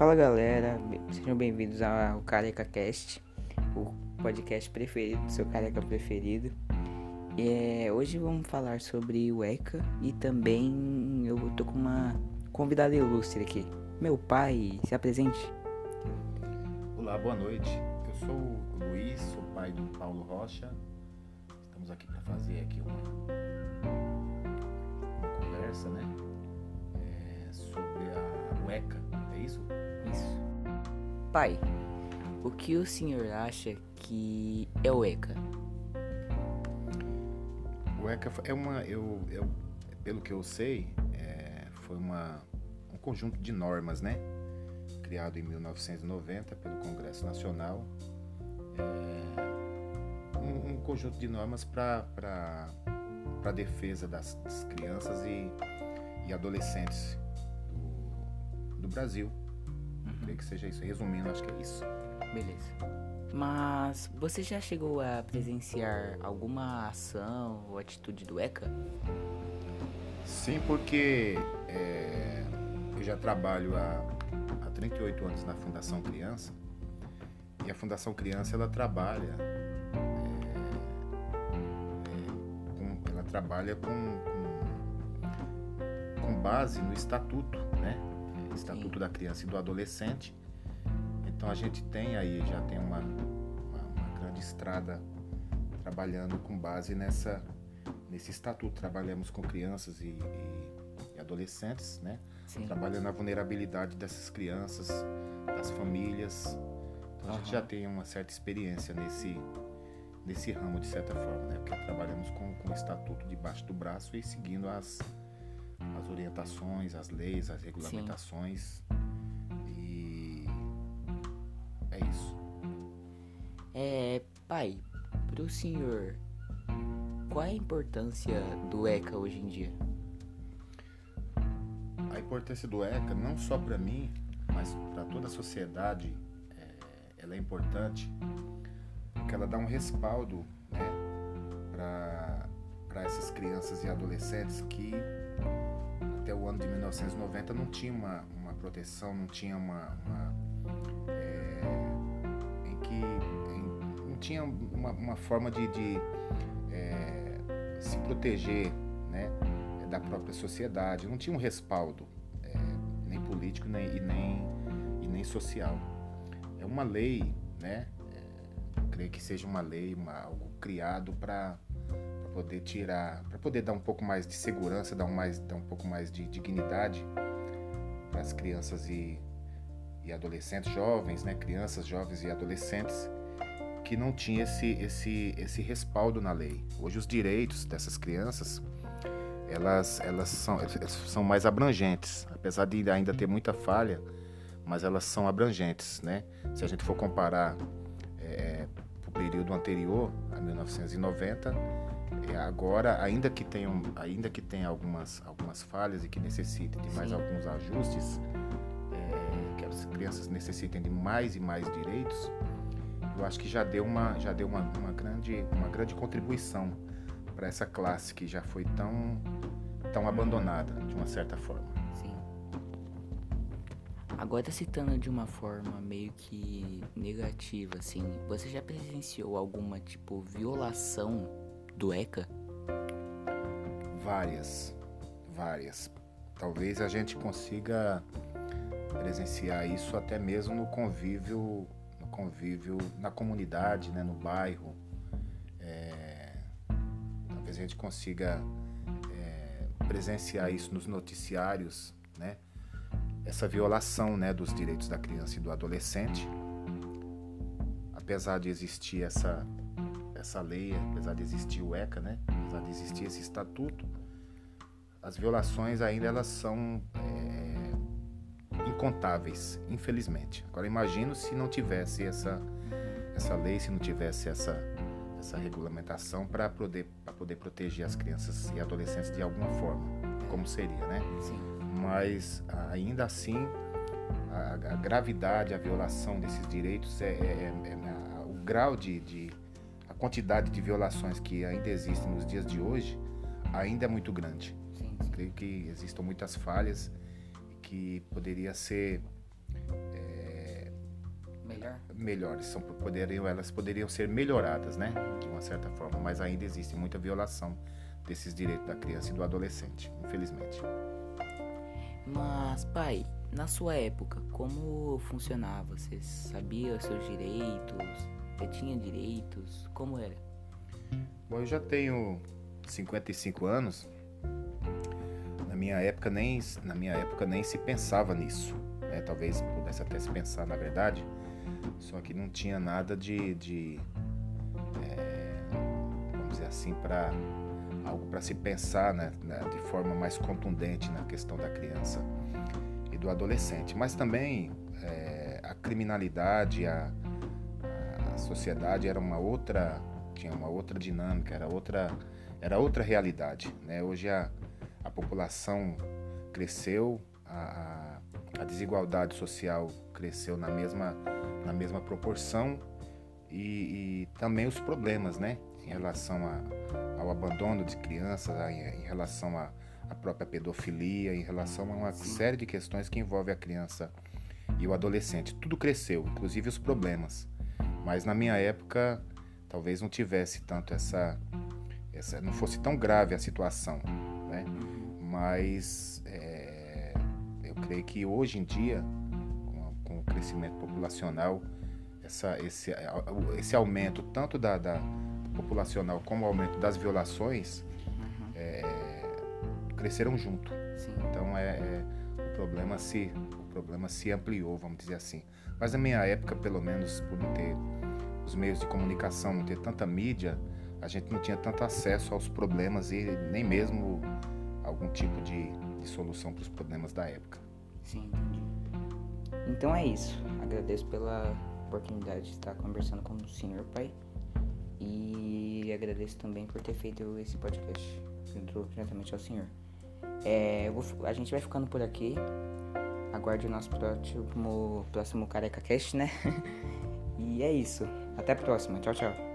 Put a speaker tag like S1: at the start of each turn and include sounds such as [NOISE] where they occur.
S1: Fala galera, sejam bem-vindos ao Careca Cast, o podcast preferido do seu careca preferido. É, hoje vamos falar sobre o ECA e também eu tô com uma convidada ilustre aqui. Meu pai, se apresente.
S2: Olá, boa noite. Eu sou o Luiz, sou pai do Paulo Rocha. Estamos aqui para fazer aqui uma, uma conversa, né? É, sobre a ECA, é isso?
S1: Isso. Pai, o que o senhor acha que é o ECA?
S2: O ECA é uma, eu, eu pelo que eu sei, é, foi uma, um conjunto de normas, né? Criado em 1990 pelo Congresso Nacional. É, um, um, conjunto de normas para a defesa das, das crianças e, e adolescentes do, do Brasil.
S1: Uhum.
S2: Creio que seja isso. Resumindo, acho que é isso.
S1: Beleza. Mas você já chegou a presenciar alguma ação ou atitude do ECA?
S2: Sim, porque é, eu já trabalho há, há 38 anos na Fundação Criança e a Fundação Criança ela trabalha com, ela trabalha com, com, com base no estatuto, né? Estatuto
S1: Sim.
S2: da Criança e do Adolescente. Então a gente tem aí, já tem uma, uma, uma grande estrada trabalhando com base nessa, nesse estatuto. Trabalhamos com crianças e, e, e adolescentes, né?
S1: Sim.
S2: Trabalhando a vulnerabilidade dessas crianças, das famílias. Então a gente já tem uma certa experiência nesse, nesse ramo, de certa forma, né? Porque trabalhamos com, com o estatuto debaixo do braço e seguindo as, as orientações, as leis, as regulamentações. E é isso.
S1: É, pai, pro senhor, qual é a importância do ECA hoje em dia?
S2: A importância do ECA, não só para mim, mas para toda a sociedade, é, ela é importante porque ela dá um respaldo para essas crianças e adolescentes que até o ano de 1990 não tinha uma, uma proteção, não tinha uma. uma, é, em que em- não tinha uma, uma forma de, de, é, se proteger né, da própria sociedade, não tinha um respaldo, é, nem político nem, e, nem, e nem social. É uma lei, né? Creio que seja uma lei, uma, algo criado para poder tirar, para poder dar um pouco mais de segurança, dar um, mais, dar um pouco mais de dignidade para as crianças e, e adolescentes, jovens, né? Crianças, jovens e adolescentes que não tinha esse, esse, esse respaldo na lei. Hoje os direitos dessas crianças elas, elas, são, elas são mais abrangentes, apesar de ainda ter muita falha, mas elas são abrangentes, né? Se a gente for comparar é, o período anterior, 1990, é, agora, ainda que tenham, ainda que tenha algumas, algumas falhas e que necessitem de mais
S1: Sim.
S2: alguns ajustes, é, que as crianças necessitem de mais e mais direitos, eu acho que já deu uma, já deu uma, uma grande, uma grande contribuição para essa classe que já foi tão, tão abandonada de uma certa forma.
S1: Agora citando de uma forma meio que negativa, assim, você já presenciou alguma tipo violação do ECA?
S2: Várias, várias. Talvez a gente consiga presenciar isso até mesmo no convívio, no convívio na comunidade, né, no bairro. É, talvez a gente consiga é, presenciar isso nos noticiários, né? Essa violação, né, dos direitos da criança e do adolescente. Apesar de existir essa essa lei, apesar de existir o ECA, né? Apesar de existir esse estatuto, as violações ainda elas são é, incontáveis, infelizmente. Agora imagino se não tivesse essa essa lei, se não tivesse essa essa regulamentação para poder poder proteger as crianças e adolescentes de alguma forma, como seria, né?
S1: Sim.
S2: Mas ainda assim a, a gravidade, a violação desses direitos é, é- é- é- o grau de, de a quantidade de violações que ainda existem nos dias de hoje ainda é muito grande.
S1: Sim,
S2: Creio que existam muitas falhas que poderia ser
S1: melhor?
S2: melhores, são, poderiam, elas poderiam ser melhoradas, né? De uma certa forma, mas ainda existe muita violação desses direitos da criança e do adolescente, infelizmente.
S1: Mas, pai, na sua época, como funcionava? Você sabia seus direitos? Você tinha direitos? Como era?
S2: Bom, eu já tenho 55 anos. Na minha época nem, na minha época nem se pensava nisso. Né? Talvez pudesse até se pensar, na verdade. Só que não tinha nada de, de é, vamos dizer assim, para algo para se pensar né, né, de forma mais contundente na questão da criança e do adolescente. Mas também é, a criminalidade, a, a sociedade era uma outra, tinha uma outra dinâmica, era outra, era outra realidade. Né? Hoje a, a população cresceu, a, a desigualdade social cresceu na mesma, na mesma proporção e, e também os problemas, né? Em relação a, ao abandono de crianças, em, relação à própria pedofilia, em relação a uma série de questões que envolvem a criança e o adolescente. Tudo cresceu, inclusive os problemas. Mas na minha época, talvez não tivesse tanto essa, essa não fosse tão grave a situação, né? Mas é, eu creio que hoje em dia, com, com o crescimento populacional, essa, esse, esse aumento tanto da, da populacional como o aumento das violações uhum. é, cresceram junto. Sim. Então é, é, o problema se o problema se ampliou, vamos dizer assim. Mas na minha época, pelo menos por não ter os meios de comunicação, não ter tanta mídia, a gente não tinha tanto acesso aos problemas e nem mesmo algum tipo de, de solução para os problemas da época.
S1: Sim, entendi. Então é isso. Agradeço pela oportunidade de estar conversando com o senhor pai. E agradeço também por ter feito esse podcast junto diretamente ao senhor. É, vou, a gente vai ficando por aqui. Aguarde o nosso próximo, próximo Careca Cast, né? [LAUGHS] e é isso. Até a próxima. Tchau, tchau.